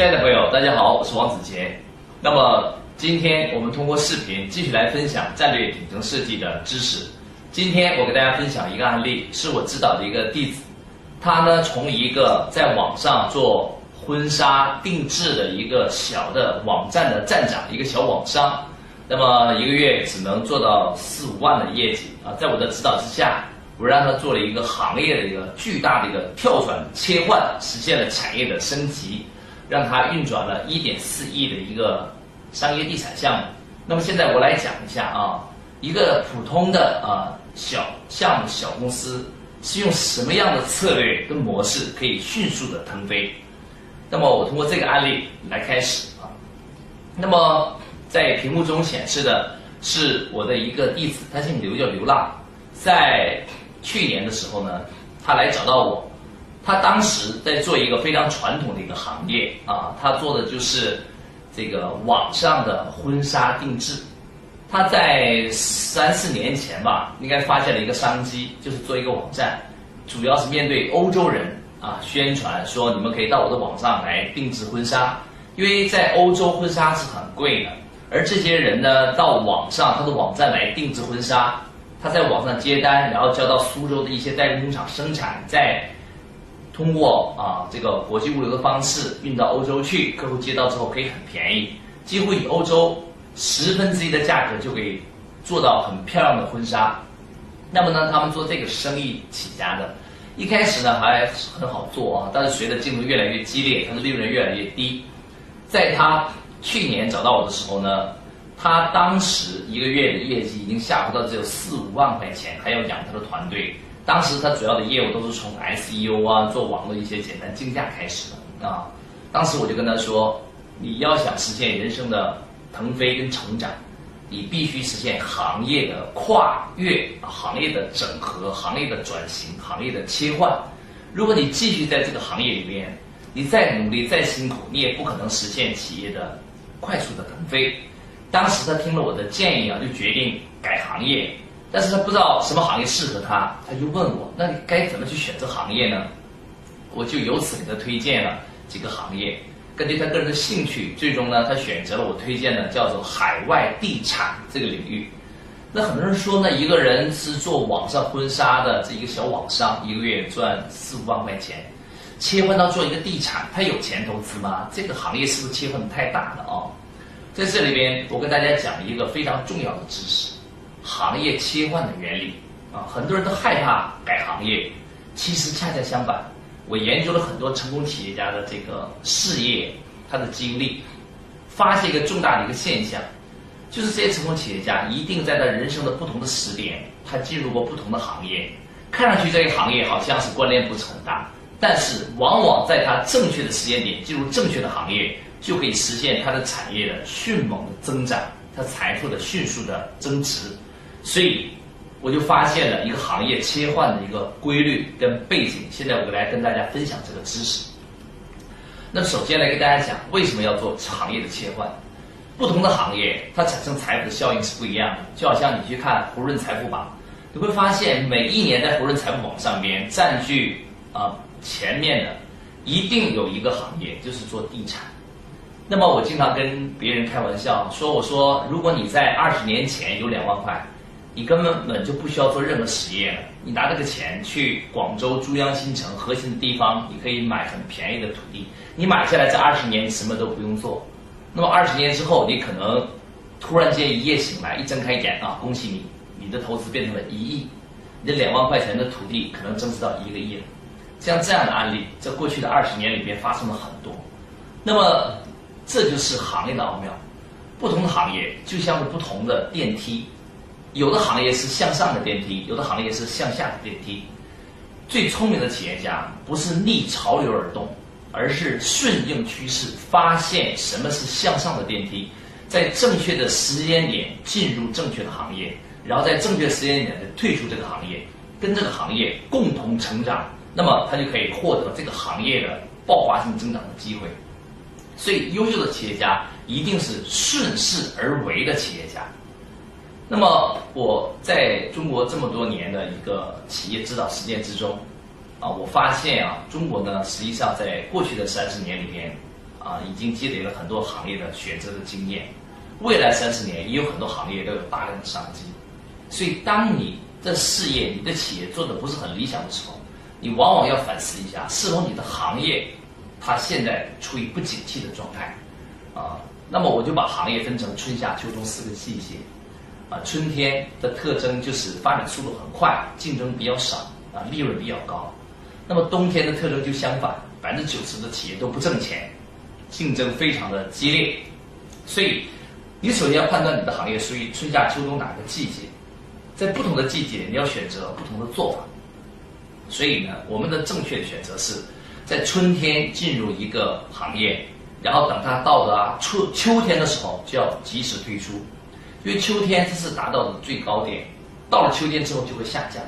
亲爱的朋友，大家好，我是王子杰。那么今天我们通过视频继续来分享战略顶层设计的知识。今天我给大家分享一个案例，是我指导的一个弟子，他呢从一个在网上做婚纱定制的一个小的网站的站长，一个小网商，那么一个月只能做到四五万的业绩啊，在我的指导之下。我让他做了一个行业的一个巨大的一个跳转切换，实现了产业的升级，让他运转了一点四亿的一个商业地产项目。那么现在我来讲一下啊，一个普通的啊小项目小公司是用什么样的策略跟模式可以迅速的腾飞？那么我通过这个案例来开始啊。那么在屏幕中显示的是我的一个弟子，他姓刘，叫刘浪，在。去年的时候呢，他来找到我，他当时在做一个非常传统的一个行业啊，他做的就是这个网上的婚纱定制。他在三四年前吧，应该发现了一个商机，就是做一个网站，主要是面对欧洲人啊，宣传说你们可以到我的网上来定制婚纱，因为在欧洲婚纱是很贵的，而这些人呢，到网上他的网站来定制婚纱。他在网上接单，然后交到苏州的一些代工厂生产，在通过啊这个国际物流的方式运到欧洲去。客户接到之后可以很便宜，几乎以欧洲十分之一的价格就可以做到很漂亮的婚纱。那么呢，他们做这个生意起家的，一开始呢还很好做啊，但是随着竞争越来越激烈，它的利润越来越低。在他去年找到我的时候呢。他当时一个月的业绩已经下滑到只有四五万块钱，还要养他的团队。当时他主要的业务都是从 SEO 啊，做网络一些简单竞价开始的啊。当时我就跟他说，你要想实现人生的腾飞跟成长，你必须实现行业的跨越、行业的整合、行业的转型、行业的切换。如果你继续在这个行业里面，你再努力、再辛苦，你也不可能实现企业的快速的腾飞。当时他听了我的建议啊，就决定改行业，但是他不知道什么行业适合他，他就问我，那你该怎么去选择行业呢？我就由此给他推荐了几个行业，根据他个人的兴趣，最终呢，他选择了我推荐的叫做海外地产这个领域。那很多人说呢，一个人是做网上婚纱的这一个小网商，一个月赚四五万块钱，切换到做一个地产，他有钱投资吗？这个行业是不是切换的太大了啊？在这里边，我跟大家讲一个非常重要的知识：行业切换的原理啊。很多人都害怕改行业，其实恰恰相反。我研究了很多成功企业家的这个事业，他的经历，发现一个重大的一个现象，就是这些成功企业家一定在他人生的不同的时点，他进入过不同的行业。看上去这个行业好像是关联不是很大，但是往往在他正确的时间点进入正确的行业。就可以实现他的产业的迅猛的增长，他财富的迅速的增值，所以我就发现了一个行业切换的一个规律跟背景。现在我来跟大家分享这个知识。那首先来跟大家讲，为什么要做行业的切换？不同的行业它产生财富的效应是不一样的。就好像你去看胡润财富榜，你会发现每一年在胡润财富榜上边占据啊前面的，一定有一个行业就是做地产。那么我经常跟别人开玩笑说：“我说，如果你在二十年前有两万块，你根本就不需要做任何实业了。你拿这个钱去广州珠江新城核心的地方，你可以买很便宜的土地。你买下来这二十年，你什么都不用做。那么二十年之后，你可能突然间一夜醒来，一睁开眼啊，恭喜你，你的投资变成了一亿，你的两万块钱的土地可能增值到一个亿了。像这样的案例，在过去的二十年里边发生了很多。那么。这就是行业的奥妙，不同的行业就像是不同的电梯，有的行业是向上的电梯，有的行业是向下的电梯。最聪明的企业家不是逆潮流而动，而是顺应趋势，发现什么是向上的电梯，在正确的时间点进入正确的行业，然后在正确时间点的退出这个行业，跟这个行业共同成长，那么他就可以获得这个行业的爆发性增长的机会。所以，优秀的企业家一定是顺势而为的企业家。那么，我在中国这么多年的一个企业指导实践之中，啊，我发现啊，中国呢，实际上在过去的三十年里面，啊，已经积累了很多行业的选择的经验。未来三十年也有很多行业都有大量的商机。所以，当你的事业、你的企业做的不是很理想的时候，你往往要反思一下，是否你的行业它现在处于不景气的状态啊？那么，我就把行业分成春夏秋冬四个季节啊。春天的特征就是发展速度很快，竞争比较少啊，利润比较高。那么冬天的特征就相反，百分之九十的企业都不挣钱，竞争非常的激烈。所以，你首先要判断你的行业属于春夏秋冬哪个季节。在不同的季节，你要选择不同的做法。所以呢，我们的正确的选择是在春天进入一个行业，然后等它到了秋秋天的时候就要及时退出，因为秋天这是达到的最高点，到了秋天之后就会下降。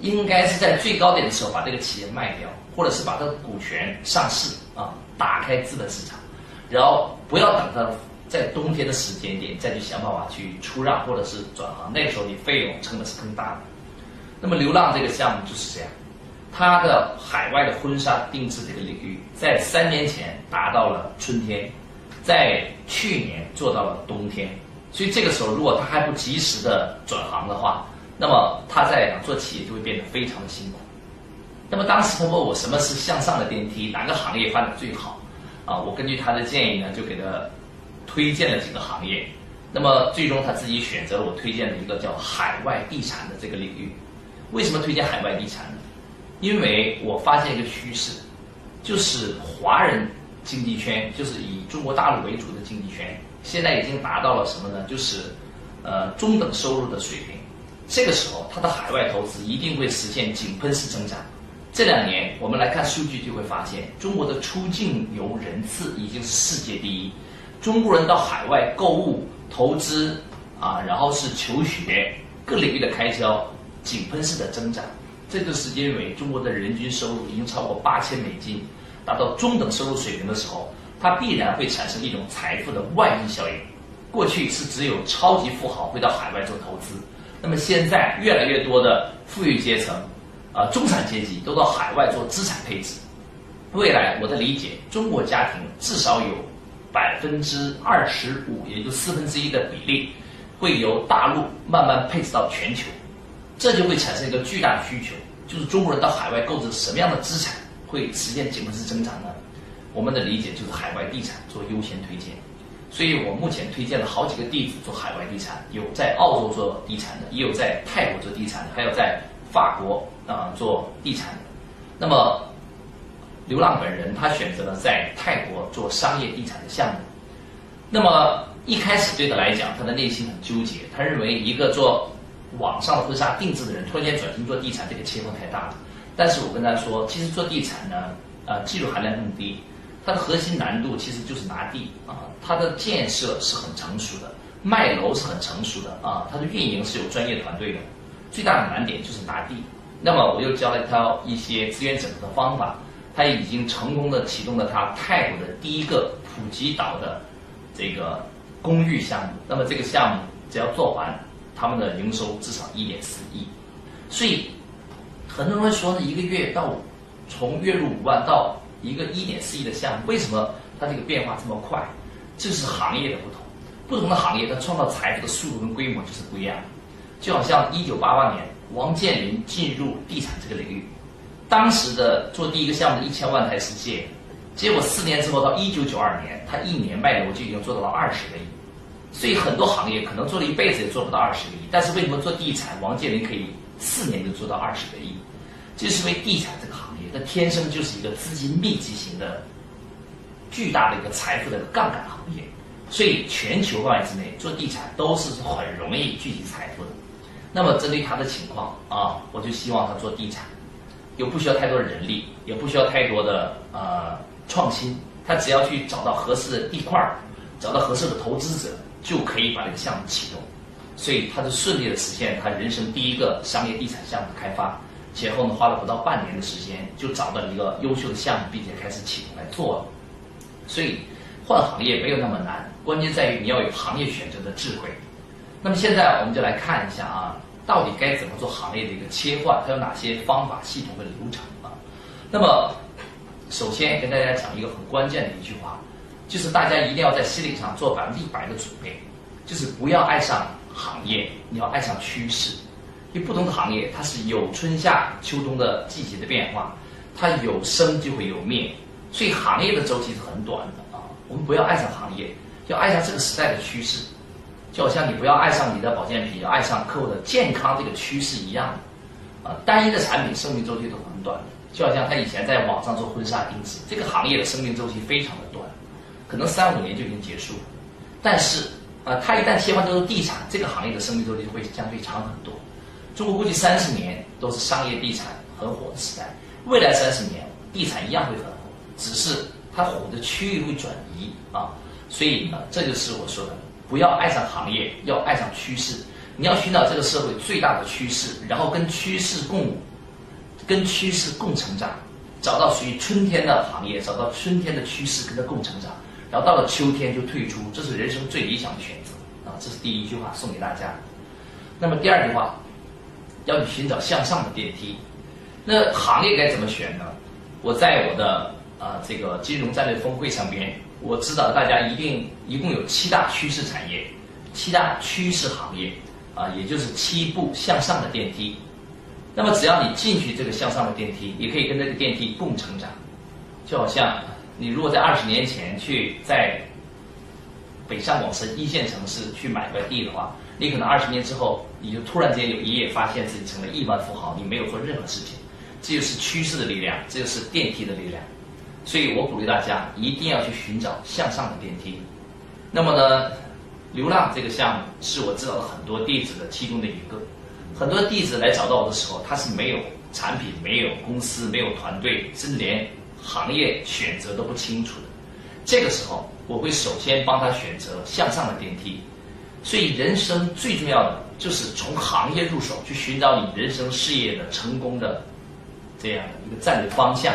应该是在最高点的时候把这个企业卖掉，或者是把它的股权上市啊，打开资本市场，然后不要等它。在冬天的时间点再去想办法去出让或者是转行，那个时候你费用成本是更大的。那么流浪这个项目就是这样，它的海外的婚纱定制这个领域在三年前达到了春天，在去年做到了冬天，所以这个时候如果他还不及时的转行的话，那么他在做企业就会变得非常的辛苦。那么当时他问我什么是向上的电梯，哪个行业发展最好？啊，我根据他的建议呢，就给他。推荐了几个行业，那么最终他自己选择了我推荐的一个叫海外地产的这个领域。为什么推荐海外地产呢？因为我发现一个趋势，就是华人经济圈，就是以中国大陆为主的经济圈，现在已经达到了什么呢？就是呃中等收入的水平。这个时候，它的海外投资一定会实现井喷式增长。这两年我们来看数据，就会发现中国的出境游人次已经是世界第一。中国人到海外购物、投资啊，然后是求学，各领域的开销井喷式的增长。这个时间为中国的人均收入已经超过八千美金，达到中等收入水平的时候，它必然会产生一种财富的外溢效应。过去是只有超级富豪会到海外做投资，那么现在越来越多的富裕阶层，啊，中产阶级都到海外做资产配置。未来我的理解，中国家庭至少有。百分之二十五，也就四分之一的比例，会由大陆慢慢配置到全球，这就会产生一个巨大的需求，就是中国人到海外购置什么样的资产会实现井喷式增长呢？我们的理解就是海外地产做优先推荐，所以我目前推荐了好几个地址做海外地产，有在澳洲做地产的，也有在泰国做地产的，还有在法国啊做地产的，那么。流浪本人他选择了在泰国做商业地产的项目，那么一开始对他来讲，他的内心很纠结，他认为一个做网上婚纱定制的人突然间转型做地产，这个切分太大了。但是我跟他说，其实做地产呢，呃，技术含量更低，它的核心难度其实就是拿地啊，它的建设是很成熟的，卖楼是很成熟的啊，它的运营是有专业团队的，最大的难点就是拿地。那么我又教了他一些资源整合的方法。他已经成功的启动了他泰国的第一个普吉岛的这个公寓项目。那么这个项目只要做完，他们的营收至少一点四亿。所以很多人说呢，一个月到从月入五万到一个一点四亿的项目，为什么它这个变化这么快？这是行业的不同，不同的行业它创造财富的速度跟规模就是不一样。就好像一九八八年王健林进入地产这个领域。当时的做第一个项目的一千万台是借，结果四年之后到一九九二年，他一年卖楼就已经做到了二十个亿，所以很多行业可能做了一辈子也做不到二十个亿，但是为什么做地产，王健林可以四年就做到二十个亿？就是因为地产这个行业它天生就是一个资金密集型的、巨大的一个财富的杠杆行业，所以全球范围之内做地产都是很容易聚集财富的。那么针对他的情况啊，我就希望他做地产。又不需要太多的人力，也不需要太多的呃创新，他只要去找到合适的地块儿，找到合适的投资者，就可以把这个项目启动。所以他就顺利的实现他人生第一个商业地产项目的开发，前后呢花了不到半年的时间，就找到了一个优秀的项目，并且开始启动来做了。所以换行业没有那么难，关键在于你要有行业选择的智慧。那么现在我们就来看一下啊。到底该怎么做行业的一个切换？它有哪些方法、系统和流程啊？那么，首先跟大家讲一个很关键的一句话：就是大家一定要在心理上做百分之一百的准备，就是不要爱上行业，你要爱上趋势。因为不同的行业，它是有春夏秋冬的季节的变化，它有生就会有灭，所以行业的周期是很短的啊。我们不要爱上行业，要爱上这个时代的趋势，就好像你不要爱上你的保健品，要爱上客户的健康这个趋势一样。啊，单一的产品生命周期都很短，就好像他以前在网上做婚纱定制，这个行业的生命周期非常的短，可能三五年就已经结束了。但是啊，他一旦切换到地产这个行业的生命周期会相对长很多。中国估计三十年都是商业地产很火的时代，未来三十年地产一样会很火，只是它火的区域会转移啊。所以呢，这就是我说的，不要爱上行业，要爱上趋势。你要寻找这个社会最大的趋势，然后跟趋势共舞，跟趋势共成长，找到属于春天的行业，找到春天的趋势，跟它共成长，然后到了秋天就退出，这是人生最理想的选择啊！这是第一句话送给大家。那么第二句话，要去寻找向上的电梯。那行业该怎么选呢？我在我的啊这个金融战略峰会上边，我指导大家一定一共有七大趋势产业，七大趋势行业。啊，也就是七步向上的电梯。那么，只要你进去这个向上的电梯，也可以跟这个电梯共成长。就好像你如果在二十年前去在北上广深一线城市去买块地的话，你可能二十年之后，你就突然间有一夜发现自己成了亿万富豪，你没有做任何事情。这就是趋势的力量，这就是电梯的力量。所以我鼓励大家一定要去寻找向上的电梯。那么呢？流浪这个项目是我知道的很多弟子的其中的一个，很多弟子来找到我的时候，他是没有产品、没有公司、没有团队，甚至连行业选择都不清楚的。这个时候，我会首先帮他选择向上的电梯。所以，人生最重要的就是从行业入手，去寻找你人生事业的成功的这样的一个战略方向。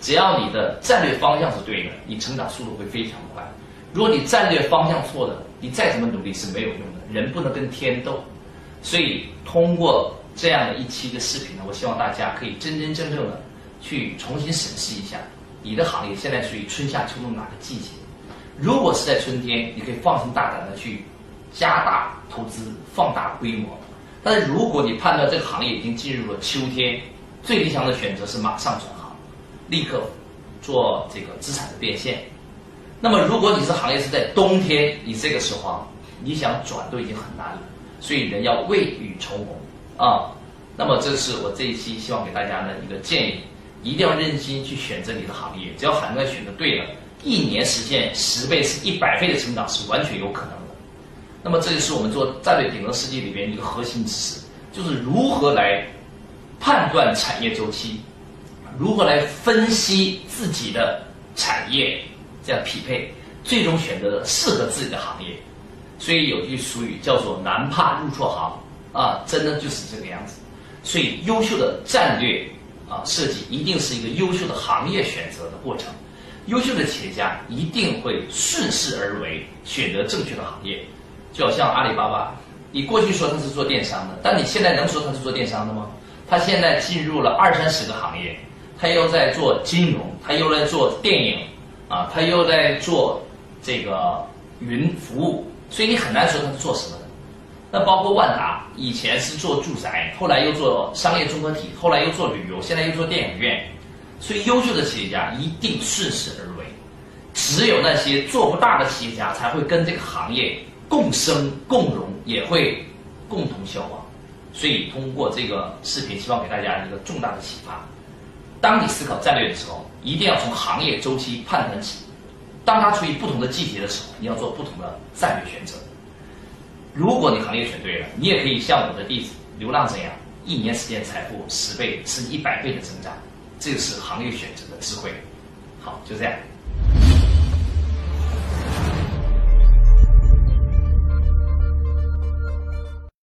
只要你的战略方向是对的，你成长速度会非常快。如果你战略方向错了，你再怎么努力是没有用的。人不能跟天斗，所以通过这样的一期的视频呢，我希望大家可以真真正正的去重新审视一下你的行业现在属于春夏秋冬哪个季节。如果是在春天，你可以放心大胆的去加大投资、放大规模。但是如果你判断这个行业已经进入了秋天，最理想的选择是马上转行，立刻做这个资产的变现。那么，如果你是行业是在冬天，你这个时候啊，你想转都已经很难了。所以人要未雨绸缪啊。那么，这是我这一期希望给大家的一个建议：一定要认真去选择你的行业。只要行业选择对了，一年实现十倍、是一百倍的成长是完全有可能的。那么，这就是我们做战略顶层设计里边一个核心知识，就是如何来判断产业周期，如何来分析自己的产业。这样匹配，最终选择适合自己的行业。所以有句俗语叫做“难怕入错行”，啊，真的就是这个样子。所以优秀的战略啊设计，一定是一个优秀的行业选择的过程。优秀的企业家一定会顺势而为，选择正确的行业。就好像阿里巴巴，你过去说它是做电商的，但你现在能说它是做电商的吗？它现在进入了二三十个行业，它又在做金融，它又在做电影。啊，他又在做这个云服务，所以你很难说他是做什么的。那包括万达，以前是做住宅，后来又做商业综合体，后来又做旅游，现在又做电影院。所以优秀的企业家一定顺势而为，只有那些做不大的企业家才会跟这个行业共生共荣，也会共同消亡。所以通过这个视频，希望给大家一个重大的启发。当你思考战略的时候，一定要从行业周期判断起。当它处于不同的季节的时候，你要做不同的战略选择。如果你行业选对了，你也可以像我的弟子流浪这样，一年时间财富十倍甚至一百倍的增长。这个是行业选择的智慧。好，就这样。